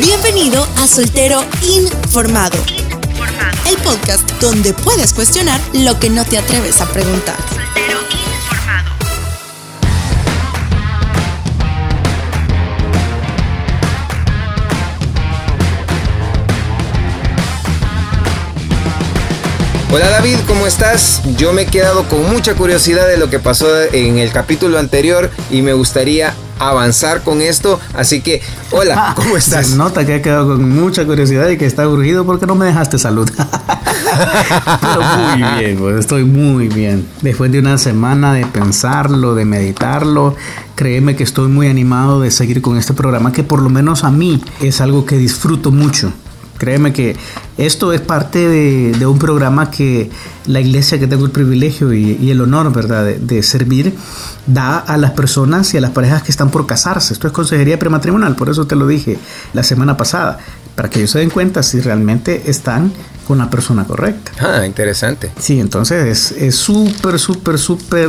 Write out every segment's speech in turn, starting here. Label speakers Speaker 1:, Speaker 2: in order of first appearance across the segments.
Speaker 1: Bienvenido a Soltero Informado. El podcast donde puedes cuestionar lo que no te atreves a preguntar. Soltero Informado.
Speaker 2: Hola David, ¿cómo estás? Yo me he quedado con mucha curiosidad de lo que pasó en el capítulo anterior y me gustaría avanzar con esto. Así que, hola, ¿cómo estás?
Speaker 3: Se nota que ha quedado con mucha curiosidad y que está urgido porque no me dejaste salud. Pero muy bien, pues estoy muy bien. Después de una semana de pensarlo, de meditarlo, créeme que estoy muy animado de seguir con este programa que por lo menos a mí es algo que disfruto mucho. Créeme que esto es parte de, un programa que la iglesia que tengo el privilegio y, el honor, ¿verdad?, de, servir, da a las personas y a las parejas que están por casarse. Esto es consejería prematrimonial, por eso te lo dije la semana pasada, para que ellos se den cuenta si realmente están con la persona correcta.
Speaker 2: Ah, interesante.
Speaker 3: Sí, entonces es súper, súper, súper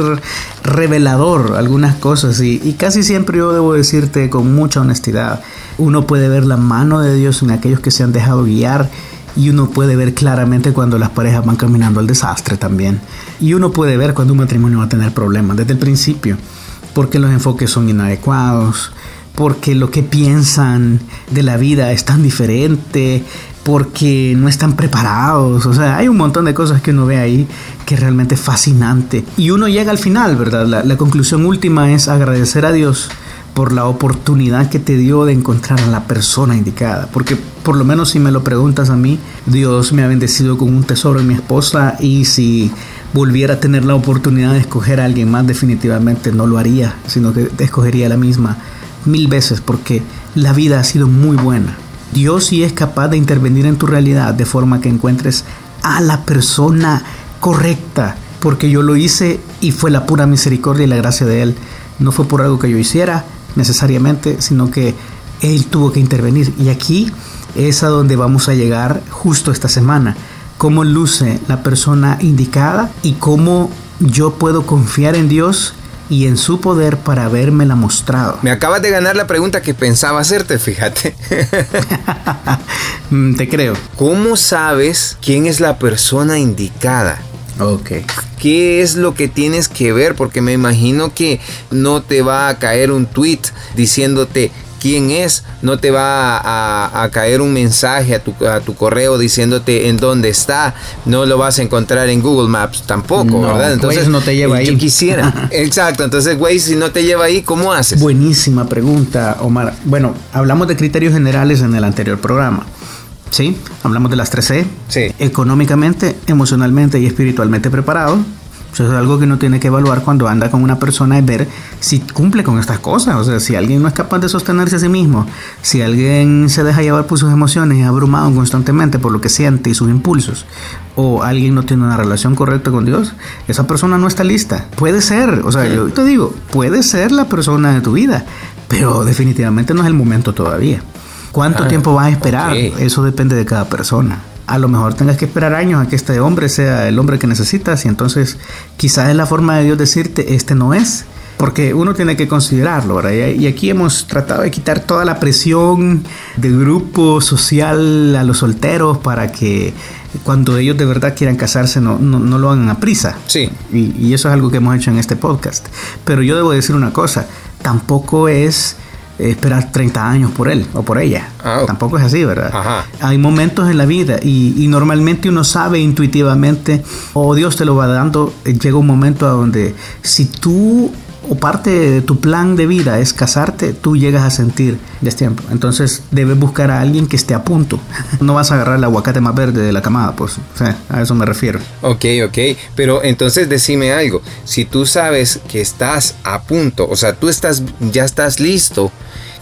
Speaker 3: revelador algunas cosas y, y casi siempre yo debo decirte con mucha honestidad, uno puede ver la mano de Dios en aquellos que se han dejado guiar y uno puede ver claramente cuando las parejas van caminando al desastre también. Y uno puede ver cuando un matrimonio va a tener problemas desde el principio, porque los enfoques son inadecuados, porque lo que piensan de la vida es tan diferente, porque no están preparados. O sea, hay un montón de cosas que uno ve ahí que es realmente fascinante. Y uno llega al final, ¿verdad? La, conclusión última es agradecer a Dios por la oportunidad que te dio de encontrar a la persona indicada. Porque por lo menos si me lo preguntas a mí, Dios me ha bendecido con un tesoro en mi esposa y si volviera a tener la oportunidad de escoger a alguien más, definitivamente no lo haría, sino que escogería la misma mil veces porque la vida ha sido muy buena. Dios sí es capaz de intervenir en tu realidad de forma que encuentres a la persona correcta, porque yo lo hice y fue la pura misericordia y la gracia de Él. No fue por algo que yo hiciera necesariamente, sino que Él tuvo que intervenir. Y aquí es a donde vamos a llegar justo esta semana. Cómo luce la persona indicada y cómo yo puedo confiar en Dios y en su poder para habérmela mostrado.
Speaker 2: Me acabas de ganar la pregunta que pensaba hacerte, fíjate.
Speaker 3: Mm, te creo.
Speaker 2: ¿Cómo sabes quién es la persona indicada?
Speaker 3: Ok.
Speaker 2: ¿Qué es lo que tienes que ver? Porque me imagino que no te va a caer un tweet diciéndote quién es, no te va a, caer un mensaje a tu, a tu, correo diciéndote en dónde está, no lo vas a encontrar en Google Maps tampoco, ¿verdad?
Speaker 3: Entonces no te lleva ahí.
Speaker 2: Yo quisiera. Exacto, entonces güey, si no te lleva ahí, ¿cómo haces?
Speaker 3: Buenísima pregunta, Omar. Bueno, hablamos de criterios generales en el anterior programa. Sí, hablamos de las 3C.
Speaker 2: Sí.
Speaker 3: Económicamente, emocionalmente y espiritualmente preparado eso es algo que uno tiene que evaluar cuando anda con una persona y ver si cumple con estas cosas. O sea, si alguien no es capaz de sostenerse a sí mismo, si alguien se deja llevar por sus emociones y abrumado constantemente por lo que siente y sus impulsos, o alguien no tiene una relación correcta con Dios, esa persona no está lista. Puede ser, o sea, yo te digo, puede ser la persona de tu vida, pero definitivamente no es el momento todavía. ¿Cuánto ah, tiempo vas a esperar? Eso depende de cada persona a lo mejor tengas que esperar años a que este hombre sea el hombre que necesitas y entonces quizás es la forma de Dios decirte, este no es. Porque uno tiene que considerarlo, ¿verdad? Y aquí hemos tratado de quitar toda la presión del grupo social a los solteros para que cuando ellos de verdad quieran casarse no, no, lo hagan a prisa.
Speaker 2: Sí.
Speaker 3: Y, y eso es algo que hemos hecho en este podcast. Pero yo debo decir una cosa, tampoco es esperar 30 años por él o por ella. Ah, Tampoco es así, ¿verdad? Hay momentos en la vida y, normalmente uno sabe intuitivamente o Dios te lo va dando. Eh, llega un momento a donde si tú o parte de tu plan de vida es casarte, tú llegas a sentir ya es tiempo. Entonces debes buscar a alguien que esté a punto. No vas a agarrar el aguacate más verde de la camada, pues a eso me refiero.
Speaker 2: Ok, ok, pero entonces decime algo. Si tú sabes que estás a punto, o sea, tú estás, ya estás listo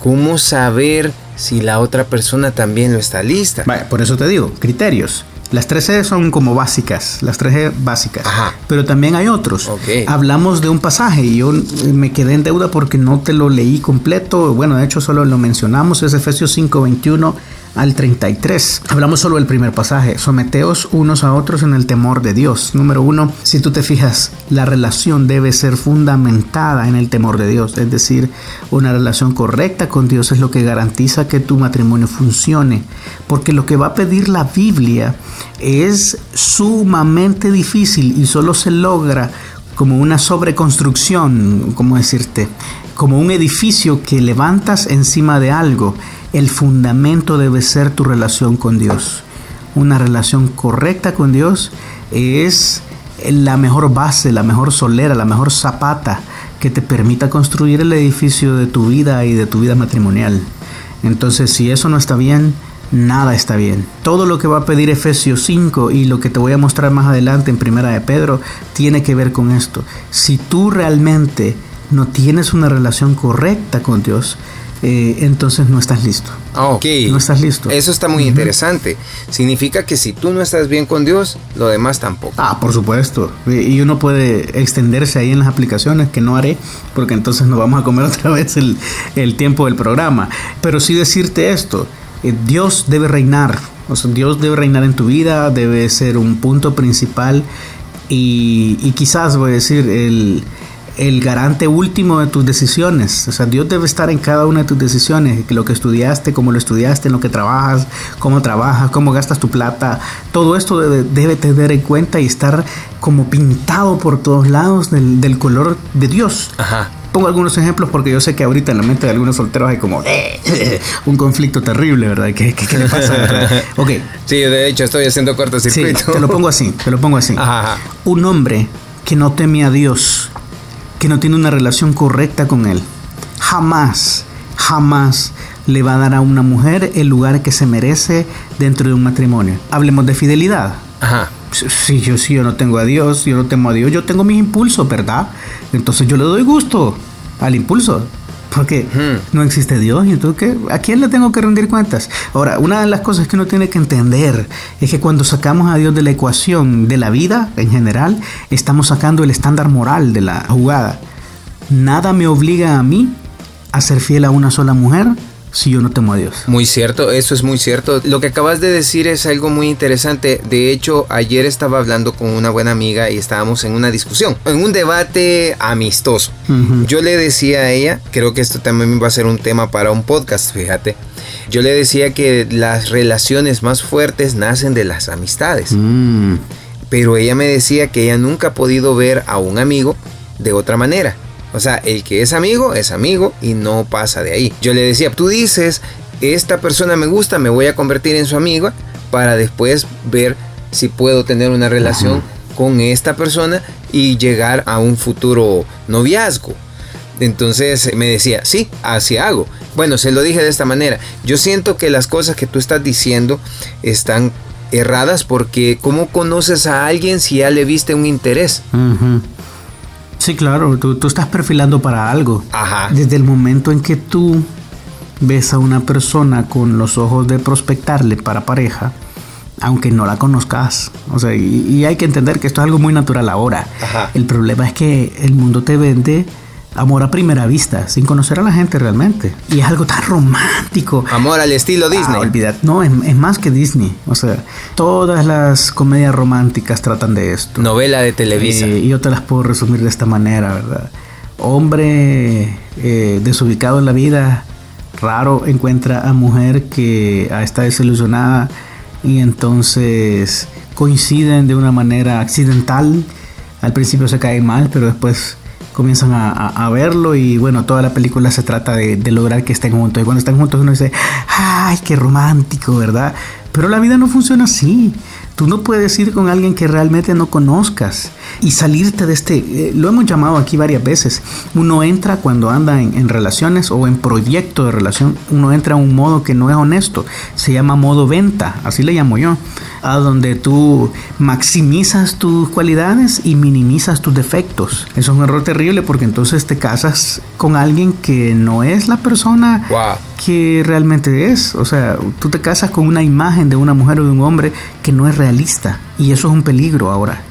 Speaker 2: ¿Cómo saber si la otra persona también lo está lista?
Speaker 3: por eso te digo, criterios. Las tres E son como básicas, las tres E básicas.
Speaker 2: Ajá.
Speaker 3: Pero también hay otros.
Speaker 2: Ok.
Speaker 3: Hablamos de un pasaje y yo eh, me quedé en deuda porque no te lo leí completo. Bueno, de hecho solo lo mencionamos, es Efesios 5, 21 al 33. Hablamos solo del primer pasaje. Someteos unos a otros en el temor de Dios. Número uno, si tú te fijas, la relación debe ser fundamentada en el temor de Dios. Es decir, una relación correcta con Dios es lo que garantiza que tu matrimonio funcione. Porque lo que va a pedir la Biblia es sumamente difícil y solo se logra como una sobreconstrucción, como decirte, como un edificio que levantas encima de algo. El fundamento debe ser tu relación con Dios. Una relación correcta con Dios es la mejor base, la mejor solera, la mejor zapata que te permita construir el edificio de tu vida y de tu vida matrimonial. Entonces, si eso no está bien, nada está bien. Todo lo que va a pedir Efesios 5 y lo que te voy a mostrar más adelante en Primera de Pedro tiene que ver con esto. Si tú realmente no tienes una relación correcta con Dios, eh, entonces no estás listo.
Speaker 2: Ok.
Speaker 3: No estás listo.
Speaker 2: Eso está muy interesante. Significa que si tú no estás bien con Dios, lo demás tampoco.
Speaker 3: Ah, por supuesto. Y uno puede extenderse ahí en las aplicaciones, que no haré, porque entonces nos vamos a comer otra vez el, el tiempo del programa. Pero sí decirte esto, eh, Dios debe reinar. O sea, Dios debe reinar en tu vida, debe ser un punto principal y, y quizás, voy a decir, el, el garante último de tus decisiones. O sea, Dios debe estar en cada una de tus decisiones, lo que estudiaste, cómo lo estudiaste, en lo que trabajas, cómo trabajas, cómo gastas tu plata. Todo esto debe, debe tener en cuenta y estar como pintado por todos lados del, del color de Dios.
Speaker 2: Ajá.
Speaker 3: Pongo algunos ejemplos porque yo sé que ahorita en la mente de algunos solteros hay como un conflicto terrible, ¿verdad? ¿Qué, qué, qué le pasa? ¿verdad? Ok,
Speaker 2: Sí, de hecho estoy haciendo
Speaker 3: sí,
Speaker 2: cortocircuito.
Speaker 3: te lo pongo así, te lo pongo así.
Speaker 2: Ajá, ajá.
Speaker 3: Un hombre que no teme a Dios, que no tiene una relación correcta con Él, jamás, jamás le va a dar a una mujer el lugar que se merece dentro de un matrimonio. Hablemos de fidelidad.
Speaker 2: Ajá.
Speaker 3: Si yo, si yo no tengo a Dios, yo no temo a Dios, yo tengo mis impulsos, ¿verdad? Entonces yo le doy gusto al impulso. Porque no existe Dios y entonces ¿qué? ¿a quién le tengo que rendir cuentas? Ahora, una de las cosas que uno tiene que entender es que cuando sacamos a Dios de la ecuación de la vida en general, estamos sacando el estándar moral de la jugada. Nada me obliga a mí a ser fiel a una sola mujer si yo no temo a Dios.
Speaker 2: Muy cierto, eso es muy cierto. Lo que acabas de decir es algo muy interesante. De hecho, ayer estaba hablando con una buena amiga y estábamos en una discusión, en un debate amistoso. Yo le decía a ella, creo que esto también va a ser un tema para un podcast, fíjate. Yo le decía que las relaciones más fuertes nacen de las amistades.
Speaker 3: Mm.
Speaker 2: Pero ella me decía que ella nunca ha podido ver a un amigo de otra manera. O sea, el que es amigo es amigo y no pasa de ahí. Yo le decía, tú dices, esta persona me gusta, me voy a convertir en su amiga para después ver si puedo tener una relación con esta persona y llegar a un futuro noviazgo. Entonces me decía, sí, así hago. Bueno, se lo dije de esta manera. Yo siento que las cosas que tú estás diciendo están erradas porque ¿cómo conoces a alguien si ya le viste un interés?
Speaker 3: Sí, claro, tú, tú estás perfilando para algo.
Speaker 2: Ajá.
Speaker 3: Desde el momento en que tú ves a una persona con los ojos de prospectarle para pareja, aunque no la conozcas, o sea, y, y hay que entender que esto es algo muy natural ahora.
Speaker 2: Ajá.
Speaker 3: El problema es que el mundo te vende amor a primera vista, sin conocer a la gente realmente. Y es algo tan romántico.
Speaker 2: Amor al estilo Disney.
Speaker 3: Ah, olvidad. No, es, es más que Disney. O sea, todas las comedias románticas tratan de esto.
Speaker 2: Novela de Televisa.
Speaker 3: Eh, y yo te las puedo resumir de esta manera, ¿verdad? Hombre eh, desubicado en la vida, raro encuentra a mujer que ah, está desilusionada y entonces coinciden de una manera accidental. Al principio se caen mal, pero después comienzan a, a- verlo y bueno, toda la película se trata de, de lograr que estén juntos. Y cuando están juntos uno dice, ay, qué romántico, ¿verdad? Pero la vida no funciona así. Tú no puedes ir con alguien que realmente no conozcas y salirte de este, eh, lo hemos llamado aquí varias veces, uno entra cuando anda en, en relaciones o en proyecto de relación, uno entra a un modo que no es honesto, se llama modo venta, así le llamo yo, a donde tú maximizas tus cualidades y minimizas tus defectos. Eso es un error terrible porque entonces te casas con alguien que no es la persona
Speaker 2: Wow.
Speaker 3: que realmente es. O sea, tú te casas con una imagen de una mujer o de un hombre que no es realista y eso es un peligro ahora.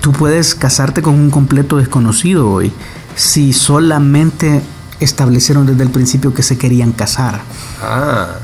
Speaker 3: Tú puedes casarte con un completo desconocido hoy si solamente establecieron desde el principio que se querían casar.
Speaker 2: Ah.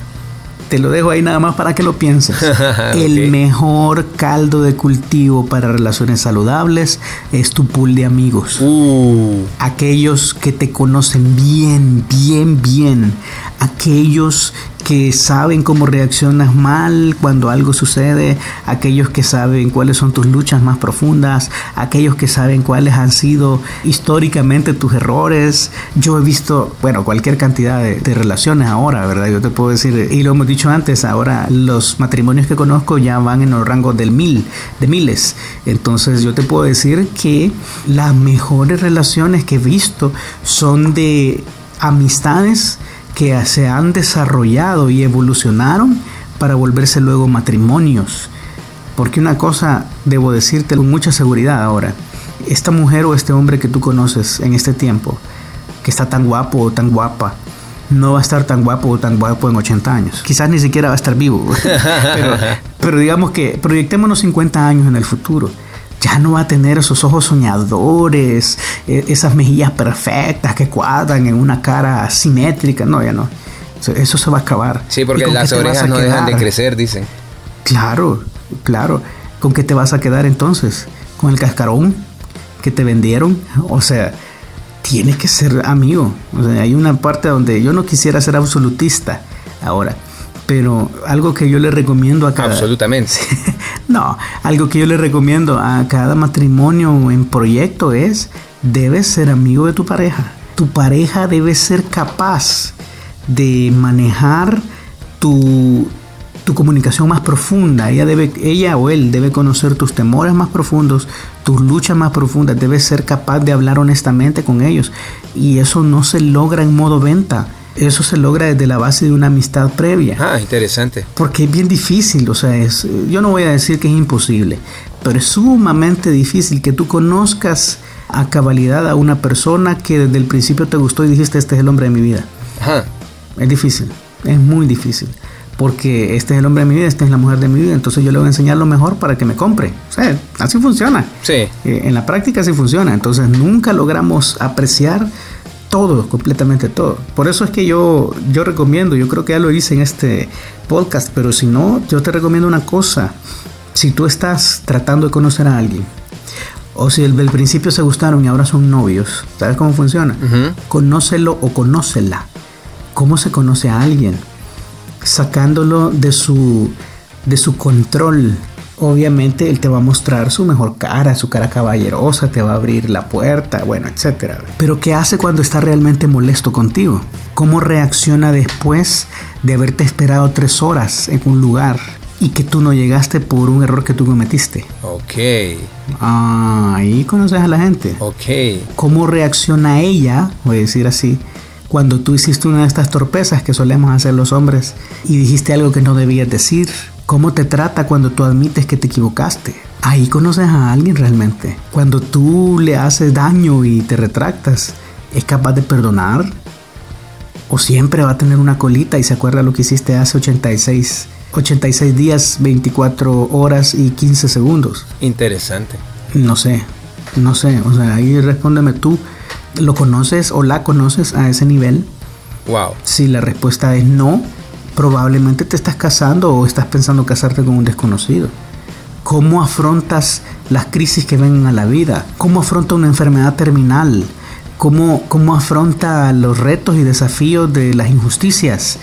Speaker 3: Te lo dejo ahí nada más para que lo pienses. El mejor caldo de cultivo para relaciones saludables es tu pool de amigos.
Speaker 2: Uh.
Speaker 3: Aquellos que te conocen bien, bien, bien. Aquellos que saben cómo reaccionas mal cuando algo sucede. Aquellos que saben cuáles son tus luchas más profundas. Aquellos que saben cuáles han sido históricamente tus errores. Yo he visto, bueno, cualquier cantidad de, relaciones ahora, ¿verdad? Yo te puedo decir, y lo hemos dicho antes, ahora los matrimonios que conozco ya van en los rangos del mil, de miles. Entonces yo te puedo decir que las mejores relaciones que he visto son de amistades que se han desarrollado y evolucionaron para volverse luego matrimonios. Porque una cosa debo decirte con mucha seguridad ahora, esta mujer o este hombre que tú conoces en este tiempo, que está tan guapo o tan guapa, no va a estar tan guapo o tan guapo en 80 años. Quizás ni siquiera va a estar vivo. pero, pero digamos que proyectémonos 50 años en el futuro. Ya no va a tener esos ojos soñadores, eh, esas mejillas perfectas que cuadran en una cara simétrica. No, ya no. Eso- se va a acabar.
Speaker 2: Sí,
Speaker 3: ¿Y
Speaker 2: porque las orejas no dejan de crecer, dicen.
Speaker 3: Claro, claro. ¿Con qué te vas a quedar entonces? ¿Con el cascarón que te vendieron? O sea, tiene que ser amigo. O sea, hay una parte donde yo no quisiera ser absolutista ahora, pero algo que yo le recomiendo a cada...
Speaker 2: Absolutamente.
Speaker 3: no, algo que yo le recomiendo a cada matrimonio en proyecto es, debes ser amigo de tu pareja. Tu pareja debe ser capaz de manejar tu, tu comunicación más profunda. Ella, debe, ella o él debe conocer tus temores más profundos, tus luchas más profundas. Debe ser capaz de hablar honestamente con ellos. Y eso no se logra en modo venta. Eso se logra desde la base de una amistad previa.
Speaker 2: Ah, interesante.
Speaker 3: Porque es bien difícil, o sea, es, yo no voy a decir que es imposible, pero es sumamente difícil que tú conozcas a cabalidad a una persona que desde el principio te gustó y dijiste, este es el hombre de mi vida.
Speaker 2: Ajá.
Speaker 3: Es difícil, es muy difícil, porque este es el hombre de mi vida, esta es la mujer de mi vida, entonces yo le voy a enseñar lo mejor para que me compre. O sea, así funciona.
Speaker 2: Sí.
Speaker 3: Eh, en la práctica sí funciona, entonces nunca logramos apreciar todo, completamente todo. Por eso es que yo, yo recomiendo, yo creo que ya lo hice en este podcast, pero si no, yo te recomiendo una cosa. Si tú estás tratando de conocer a alguien, o si del principio se gustaron y ahora son novios, ¿sabes cómo funciona? Conócelo o conócela. ¿Cómo se conoce a alguien? Sacándolo de su, de su control. Obviamente él te va a mostrar su mejor cara, su cara caballerosa, te va a abrir la puerta, bueno, etcétera. Pero ¿qué hace cuando está realmente molesto contigo? ¿Cómo reacciona después de haberte esperado tres horas en un lugar y que tú no llegaste por un error que tú cometiste?
Speaker 2: Ok.
Speaker 3: Ah, ahí conoces a la gente
Speaker 2: Ok.
Speaker 3: cómo reacciona ella, voy a decir así, cuando tú hiciste una de estas torpezas que solemos hacer los hombres y dijiste algo que no debías decir. ¿Cómo te trata cuando tú admites que te equivocaste? Ahí conoces a alguien realmente. Cuando tú le haces daño y te retractas, ¿es capaz de perdonar? ¿O siempre va a tener una colita y se acuerda lo que hiciste hace 86, 86 días, 24 horas y 15 segundos?
Speaker 2: Interesante.
Speaker 3: No sé, no sé, o sea, ahí respóndeme tú, ¿lo conoces o la conoces a ese nivel?
Speaker 2: Wow.
Speaker 3: Si la respuesta es no, probablemente te estás casando o estás pensando casarte con un desconocido. ¿Cómo afrontas las crisis que vengan a la vida? ¿Cómo afronta una enfermedad terminal? ¿Cómo, cómo afronta los retos y desafíos de las injusticias?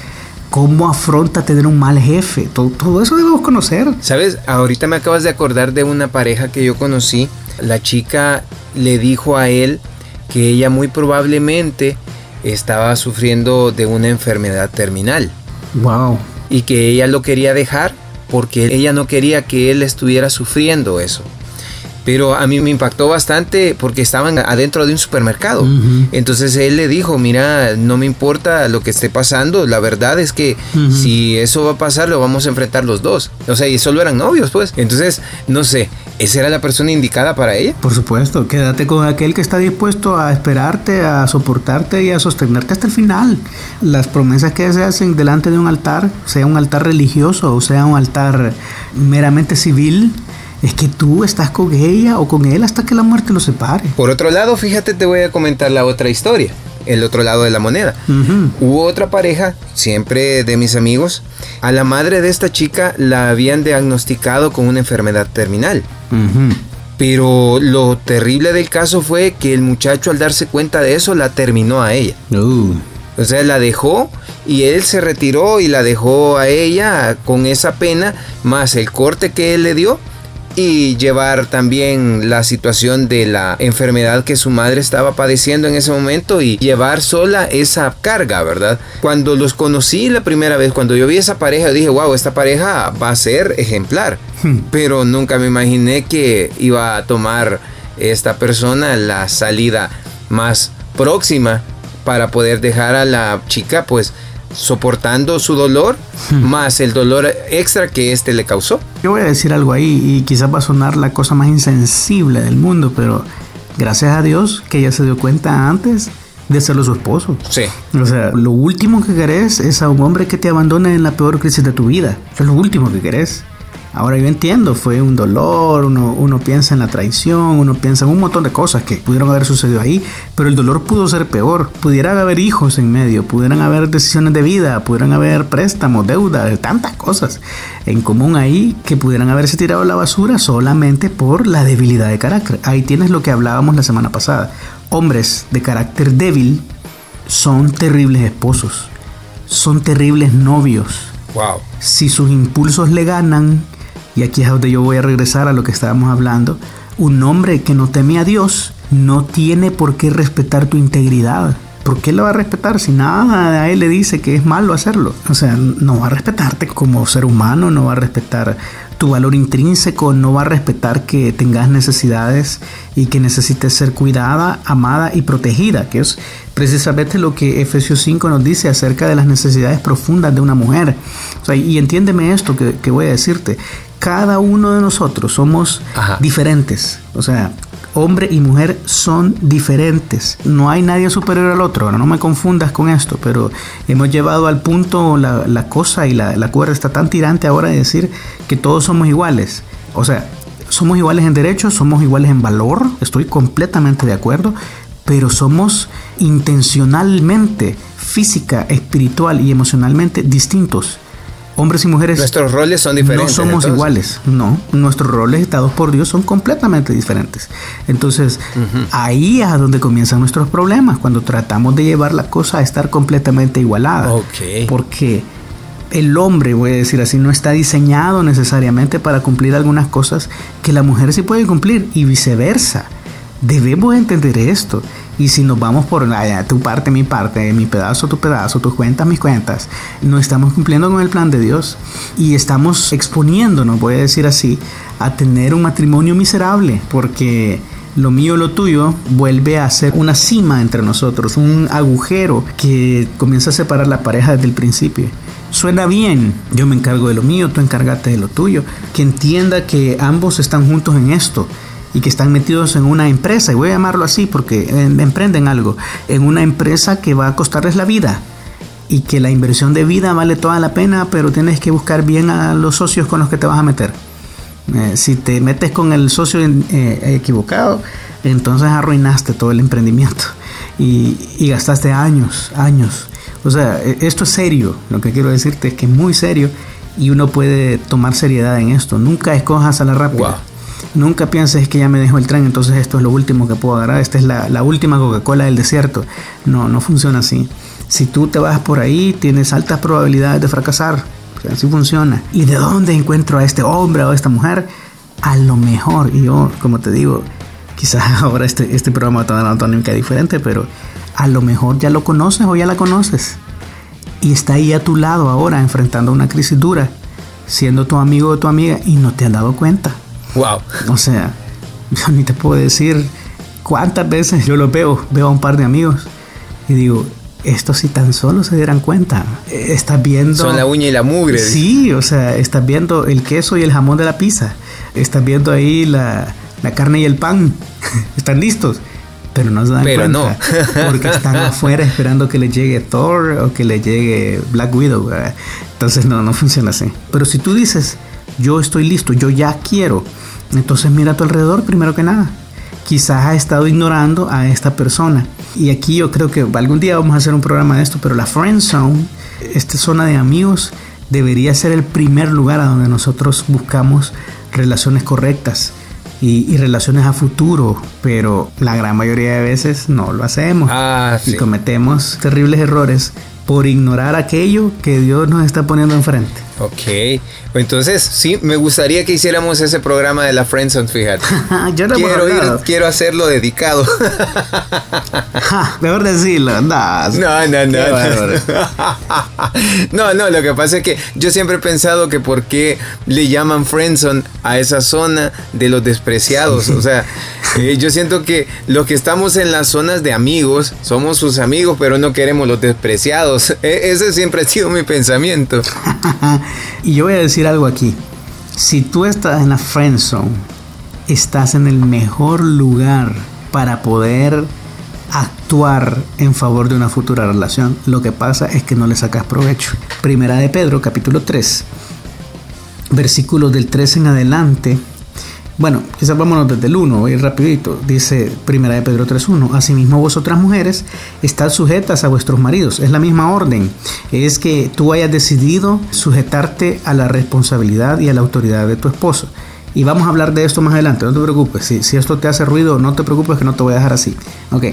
Speaker 3: ¿Cómo afronta tener un mal jefe? Todo, todo eso debemos conocer.
Speaker 2: Sabes, ahorita me acabas de acordar de una pareja que yo conocí. La chica le dijo a él que ella muy probablemente estaba sufriendo de una enfermedad terminal
Speaker 3: Wow.
Speaker 2: y que ella lo quería dejar porque ella no quería que él estuviera sufriendo eso. Pero a mí me impactó bastante porque estaban adentro de un supermercado. Entonces él le dijo, mira, no me importa lo que esté pasando, la verdad es que si eso va a pasar, lo vamos a enfrentar los dos. O sea, y solo eran novios, pues. Entonces, no sé, ¿esa era la persona indicada para ella?
Speaker 3: Por supuesto, quédate con aquel que está dispuesto a esperarte, a soportarte y a sostenerte hasta el final. Las promesas que se hacen delante de un altar, sea un altar religioso o sea un altar meramente civil, es que tú estás con ella o con él hasta que la muerte los separe.
Speaker 2: Por otro lado, fíjate, te voy a comentar la otra historia, el otro lado de la moneda. Hubo otra pareja, siempre de mis amigos, a la madre de esta chica la habían diagnosticado con una enfermedad terminal. Pero lo terrible del caso fue que el muchacho al darse cuenta de eso la terminó a ella.
Speaker 3: Uh.
Speaker 2: O sea, la dejó y él se retiró y la dejó a ella con esa pena, más el corte que él le dio y llevar también la situación de la enfermedad que su madre estaba padeciendo en ese momento y llevar sola esa carga, ¿verdad? Cuando los conocí la primera vez, cuando yo vi esa pareja, dije, wow, esta pareja va a ser ejemplar, hmm. pero nunca me imaginé que iba a tomar esta persona la salida más próxima para poder dejar a la chica pues soportando su dolor hmm. más el dolor extra que este le causó.
Speaker 3: Yo voy a decir algo ahí y quizás va a sonar la cosa más insensible del mundo, pero gracias a Dios que ella se dio cuenta antes de serlo su esposo.
Speaker 2: Sí.
Speaker 3: O sea, lo último que querés es a un hombre que te abandone en la peor crisis de tu vida. Eso es lo último que querés. Ahora yo entiendo, fue un dolor, uno, uno, piensa en la traición, uno piensa en un montón de cosas que pudieron haber sucedido ahí, pero el dolor pudo ser peor. Pudieran haber hijos en medio, pudieran haber decisiones de vida, pudieran haber préstamos, deuda, tantas cosas en común ahí que pudieran haberse tirado a la basura solamente por la debilidad de carácter. Ahí tienes lo que hablábamos la semana pasada. Hombres de carácter débil son terribles esposos, son terribles novios.
Speaker 2: Wow.
Speaker 3: Si sus impulsos le ganan, y aquí es donde yo voy a regresar a lo que estábamos hablando, un hombre que no teme a Dios no tiene por qué respetar tu integridad. ¿Por qué lo va a respetar si nada a él le dice que es malo hacerlo? O sea, no va a respetarte como ser humano, no va a respetar tu valor intrínseco, no va a respetar que tengas necesidades y que necesites ser cuidada, amada y protegida, que es precisamente lo que Efesios 5 nos dice acerca de las necesidades profundas de una mujer. y entiéndeme esto que voy a decirte, cada uno de nosotros somos diferentes. O sea, hombre y mujer son diferentes. No hay nadie superior al otro. Ahora no me confundas con esto, pero hemos llevado al punto la, cosa y la, la, cuerda está tan tirante ahora de decir que todos somos iguales. O sea, somos iguales en derechos, somos iguales en valor, estoy completamente de acuerdo, pero somos intencionalmente, física, espiritual y emocionalmente distintos hombres y mujeres.
Speaker 2: Nuestros roles son diferentes.
Speaker 3: No somos iguales, no. Nuestros roles dados por Dios son completamente diferentes. Entonces, ahí es donde comienzan nuestros problemas, cuando tratamos de llevar la cosa a estar completamente igualada. Porque el hombre, voy a decir así, no está diseñado necesariamente para cumplir algunas cosas que la mujer sí puede cumplir y viceversa. Debemos entender esto. Y si nos vamos por tu parte, mi parte, mi pedazo, tu pedazo, tus cuentas, mis cuentas, no estamos cumpliendo con el plan de Dios. Y estamos exponiéndonos, voy a decir así, a tener un matrimonio miserable. Porque lo mío, lo tuyo, vuelve a ser una cima entre nosotros, un agujero que comienza a separar la pareja desde el principio. Suena bien, yo me encargo de lo mío, tú encárgate de lo tuyo, que entienda que ambos están juntos en esto y que están metidos en una empresa, y voy a llamarlo así porque em, emprenden algo, en una empresa que va a costarles la vida y que la inversión de vida vale toda la pena, pero tienes que buscar bien a los socios con los que te vas a meter. Eh, si te metes con el socio eh, equivocado, entonces arruinaste todo el emprendimiento y, y, gastaste años, años. O sea, e, esto es serio, lo que quiero decirte es que es muy serio y uno puede tomar seriedad en esto. Nunca escojas a la rápida. Nunca pienses que ya me dejó el tren, entonces esto es lo último que puedo agarrar, esta es la, última Coca-Cola del desierto. No, no funciona así. Si tú te vas por ahí, tienes altas probabilidades de fracasar. así funciona. ¿Y de dónde encuentro a este hombre o a esta mujer? A lo mejor, y yo, como te digo, quizás ahora este, este programa tener una tónica diferente, pero a lo mejor ya lo conoces o ya la conoces. Y está ahí a tu lado ahora, enfrentando una crisis dura, siendo tu amigo o tu amiga y no te has dado cuenta.
Speaker 2: Wow.
Speaker 3: O sea, Yo ni te puedo decir cuántas veces yo lo veo, veo a un par de amigos y digo, esto si tan solo se dieran cuenta. Estás viendo.
Speaker 2: Son la uña y la mugre.
Speaker 3: Sí, o sea, estás viendo el queso y el jamón de la pizza. Estás viendo ahí la, la carne y el pan. están listos. Pero no se dan
Speaker 2: Pero
Speaker 3: cuenta. porque están afuera esperando que le llegue Thor o que le llegue Black Widow. ¿verdad? Entonces no, no funciona así. Pero si tú dices, yo estoy listo, yo ya quiero. Entonces mira a tu alrededor primero que nada. Quizás has estado ignorando a esta persona. Y aquí yo creo que algún día vamos a hacer un programa de esto, pero la friend zone, esta zona de amigos, debería ser el primer lugar a donde nosotros buscamos relaciones correctas y, y relaciones a futuro, pero la gran mayoría de veces no lo hacemos
Speaker 2: Ah,
Speaker 3: y cometemos terribles errores por ignorar aquello que Dios nos está poniendo enfrente.
Speaker 2: Ok. Entonces, sí, me gustaría que hiciéramos ese programa de la Friendzone, fíjate.
Speaker 3: lo hemos
Speaker 2: Quiero, ir- quiero hacerlo dedicado.
Speaker 3: Ja, mejor decirlo, no,
Speaker 2: No, no, no. No, no, lo que pasa es que yo siempre he pensado que por qué le llaman friendzone a esa zona de los despreciados. O sea, eh, yo siento que los que estamos en las zonas de amigos somos sus amigos, pero no queremos los despreciados. E- ese siempre ha sido mi pensamiento.
Speaker 3: Y yo voy a decir algo aquí. Si tú estás en la friend zone, estás en el mejor lugar para poder actuar en favor de una futura relación. Lo que pasa es que no le sacas provecho. Primera de Pedro, capítulo 3, versículos del 3 en adelante. Bueno, quizás vámonos desde el 1, voy rapidito. Dice Primera de Pedro 3.1. Asimismo vosotras mujeres, estad sujetas a vuestros maridos. Es la misma orden. Es que tú hayas decidido sujetarte a la responsabilidad y a la autoridad de tu esposo. Y vamos a hablar de esto más adelante, no te preocupes. Si, si esto te hace ruido, no te preocupes que no te voy a dejar así. Ok.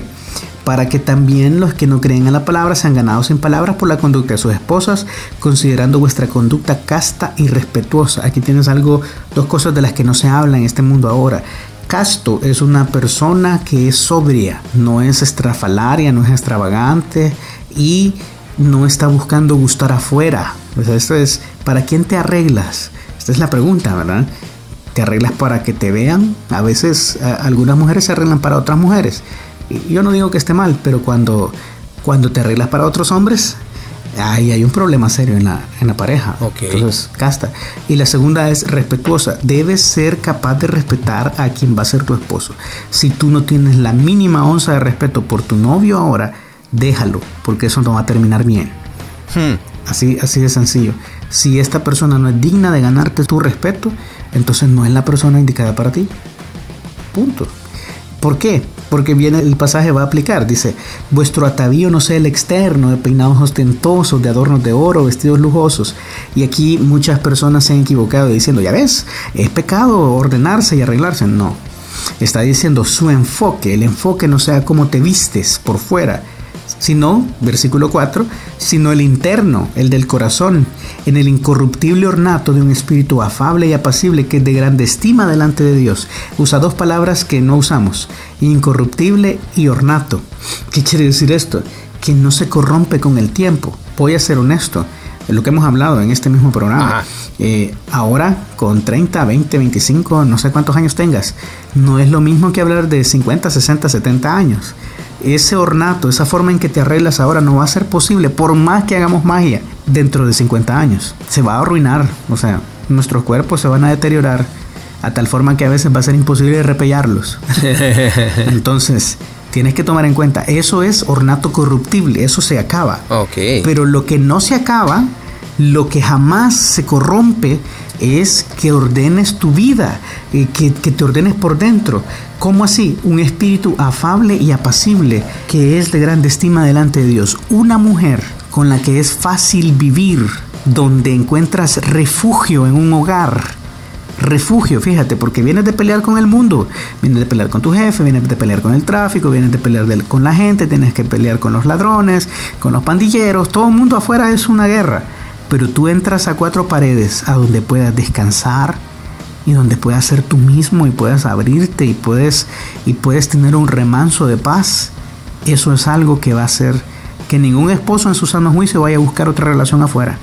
Speaker 3: Para que también los que no creen en la palabra sean ganados en palabras por la conducta de sus esposas, considerando vuestra conducta casta y respetuosa. Aquí tienes algo, dos cosas de las que no se habla en este mundo ahora. Casto es una persona que es sobria, no es estrafalaria, no es extravagante y no está buscando gustar afuera. Sea, esto es, ¿para quién te arreglas? Esta es la pregunta, ¿verdad? te arreglas para que te vean. A veces algunas mujeres se arreglan para otras mujeres. Yo no digo que esté mal, pero cuando, cuando te arreglas para otros hombres, ahí hay un problema serio en la, en la pareja. Entonces, casta. Y la segunda es respetuosa. Debes ser capaz de respetar a quien va a ser tu esposo. Si tú no tienes la mínima onza de respeto por tu novio ahora, déjalo, porque eso no va a terminar bien.
Speaker 2: Hmm.
Speaker 3: Así, así de sencillo. Si esta persona no es digna de ganarte tu respeto, entonces no es la persona indicada para ti. Punto. ¿Por qué? Porque viene el pasaje va a aplicar. Dice, vuestro atavío no sea el externo, de peinados ostentosos, de adornos de oro, vestidos lujosos. Y aquí muchas personas se han equivocado diciendo, ya ves, es pecado ordenarse y arreglarse. No. Está diciendo su enfoque. El enfoque no sea cómo te vistes por fuera, sino, versículo 4, sino el interno, el del corazón, en el incorruptible ornato de un espíritu afable y apacible que es de grande estima delante de Dios. Usa dos palabras que no usamos, incorruptible y ornato. ¿Qué quiere decir esto? Que no se corrompe con el tiempo. Voy a ser honesto, es lo que hemos hablado en este mismo programa. Eh, ahora, con 30, 20, 25, no sé cuántos años tengas, no es lo mismo que hablar de 50, 60, 70 años. Ese ornato, esa forma en que te arreglas ahora no va a ser posible por más que hagamos magia dentro de 50 años. Se va a arruinar, o sea, nuestros cuerpos se van a deteriorar a tal forma que a veces va a ser imposible repellarlos. Entonces, tienes que tomar en cuenta, eso es ornato corruptible, eso se acaba.
Speaker 2: Ok.
Speaker 3: Pero lo que no se acaba, lo que jamás se corrompe, es que ordenes tu vida, eh, que, te ordenes por dentro. ¿Cómo así? Un espíritu afable y apacible, que es de grande estima delante de Dios. Una mujer con la que es fácil vivir, donde encuentras refugio en un hogar refugio, fíjate, porque vienes de pelear con el mundo, vienes de pelear con tu jefe, vienes de pelear con el tráfico, vienes de pelear con la gente, tienes que pelear con los ladrones, con los pandilleros, todo el mundo afuera es una guerra, pero tú entras a cuatro paredes a donde puedas descansar y donde puedas ser tú mismo y puedas abrirte y puedes y puedes tener un remanso de paz. Eso es algo que va a hacer que ningún esposo en su sano juicio vaya a buscar otra relación afuera.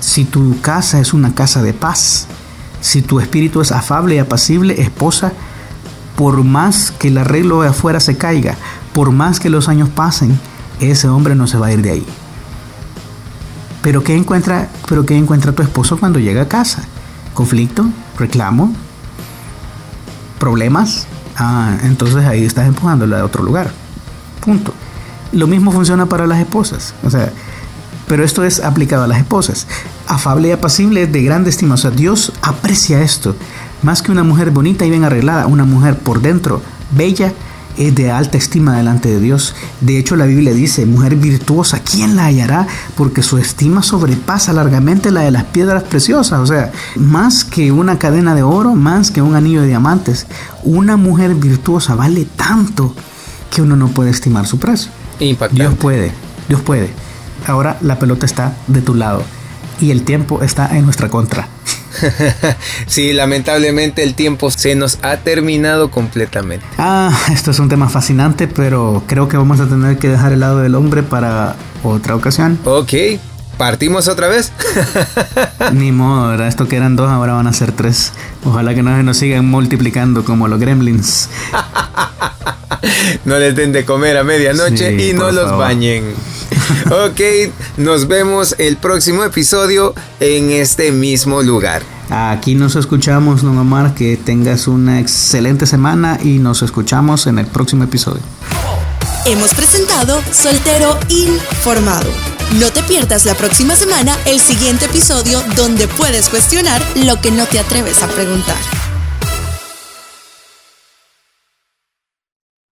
Speaker 3: Si tu casa es una casa de paz, si tu espíritu es afable y apacible, esposa, por más que el arreglo de afuera se caiga, por más que los años pasen, ese hombre no se va a ir de ahí. Pero ¿qué encuentra, pero qué encuentra tu esposo cuando llega a casa? ¿Conflicto? ¿Reclamo? ¿Problemas? Ah, entonces ahí estás empujándolo a otro lugar. Punto. Lo mismo funciona para las esposas. O sea, pero esto es aplicado a las esposas. Afable y apacible de grande estima. O sea, Dios aprecia esto. Más que una mujer bonita y bien arreglada, una mujer por dentro, bella, es de alta estima delante de Dios. De hecho, la Biblia dice, mujer virtuosa, ¿quién la hallará? Porque su estima sobrepasa largamente la de las piedras preciosas. O sea, más que una cadena de oro, más que un anillo de diamantes. Una mujer virtuosa vale tanto que uno no puede estimar su precio. Dios puede, Dios puede. Ahora la pelota está de tu lado y el tiempo está en nuestra contra.
Speaker 2: sí, lamentablemente el tiempo se nos ha terminado completamente.
Speaker 3: Ah, esto es un tema fascinante, pero creo que vamos a tener que dejar el lado del hombre para otra ocasión.
Speaker 2: Ok, ¿Partimos otra vez?
Speaker 3: Ni modo, ¿verdad? Esto que eran dos, ahora van a ser tres. Ojalá que no se nos sigan multiplicando como los gremlins.
Speaker 2: no les den de comer a medianoche y no los bañen. ok, nos vemos el próximo episodio en este mismo lugar.
Speaker 3: Aquí nos escuchamos, Don Omar. Que tengas una excelente semana y nos escuchamos en el próximo episodio.
Speaker 1: Hemos presentado Soltero Informado. No te pierdas la próxima semana el siguiente episodio donde puedes cuestionar lo que no te atreves a preguntar.